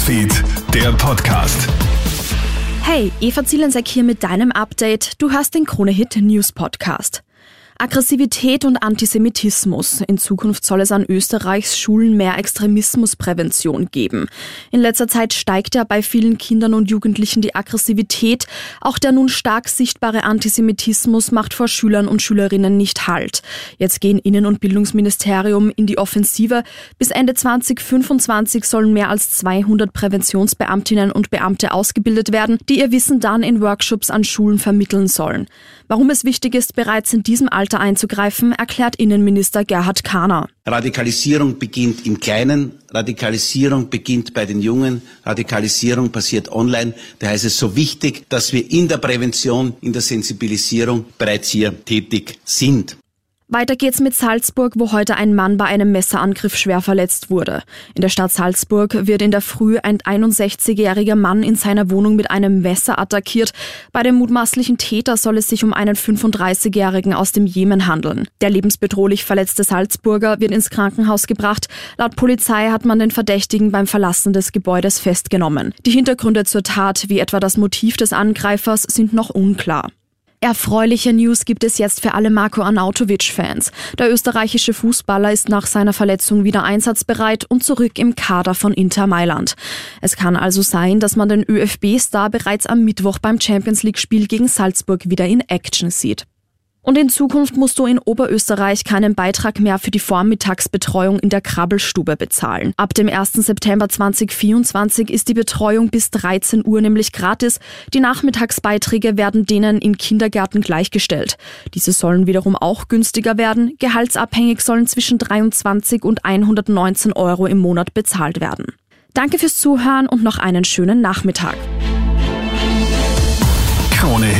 Newsfeed, der Podcast. Hey, Eva Zielensek hier mit deinem Update. Du hast den Krone-Hit News Podcast. Aggressivität und Antisemitismus. In Zukunft soll es an Österreichs Schulen mehr Extremismusprävention geben. In letzter Zeit steigt ja bei vielen Kindern und Jugendlichen die Aggressivität. Auch der nun stark sichtbare Antisemitismus macht vor Schülern und Schülerinnen nicht Halt. Jetzt gehen Innen- und Bildungsministerium in die Offensive. Bis Ende 2025 sollen mehr als 200 Präventionsbeamtinnen und Beamte ausgebildet werden, die ihr Wissen dann in Workshops an Schulen vermitteln sollen. Warum es wichtig ist, bereits in diesem Alter Alter einzugreifen, erklärt Innenminister Gerhard Kahner. Radikalisierung beginnt im Kleinen, Radikalisierung beginnt bei den Jungen, Radikalisierung passiert online. Daher ist es so wichtig, dass wir in der Prävention, in der Sensibilisierung bereits hier tätig sind. Weiter geht's mit Salzburg, wo heute ein Mann bei einem Messerangriff schwer verletzt wurde. In der Stadt Salzburg wird in der Früh ein 61-jähriger Mann in seiner Wohnung mit einem Messer attackiert. Bei dem mutmaßlichen Täter soll es sich um einen 35-jährigen aus dem Jemen handeln. Der lebensbedrohlich verletzte Salzburger wird ins Krankenhaus gebracht. Laut Polizei hat man den Verdächtigen beim Verlassen des Gebäudes festgenommen. Die Hintergründe zur Tat, wie etwa das Motiv des Angreifers, sind noch unklar. Erfreuliche News gibt es jetzt für alle Marco Arnautovic-Fans. Der österreichische Fußballer ist nach seiner Verletzung wieder einsatzbereit und zurück im Kader von Inter Mailand. Es kann also sein, dass man den ÖFB-Star bereits am Mittwoch beim Champions League-Spiel gegen Salzburg wieder in Action sieht. Und in Zukunft musst du in Oberösterreich keinen Beitrag mehr für die Vormittagsbetreuung in der Krabbelstube bezahlen. Ab dem 1. September 2024 ist die Betreuung bis 13 Uhr nämlich gratis. Die Nachmittagsbeiträge werden denen in Kindergärten gleichgestellt. Diese sollen wiederum auch günstiger werden. Gehaltsabhängig sollen zwischen 23 und 119 Euro im Monat bezahlt werden. Danke fürs Zuhören und noch einen schönen Nachmittag.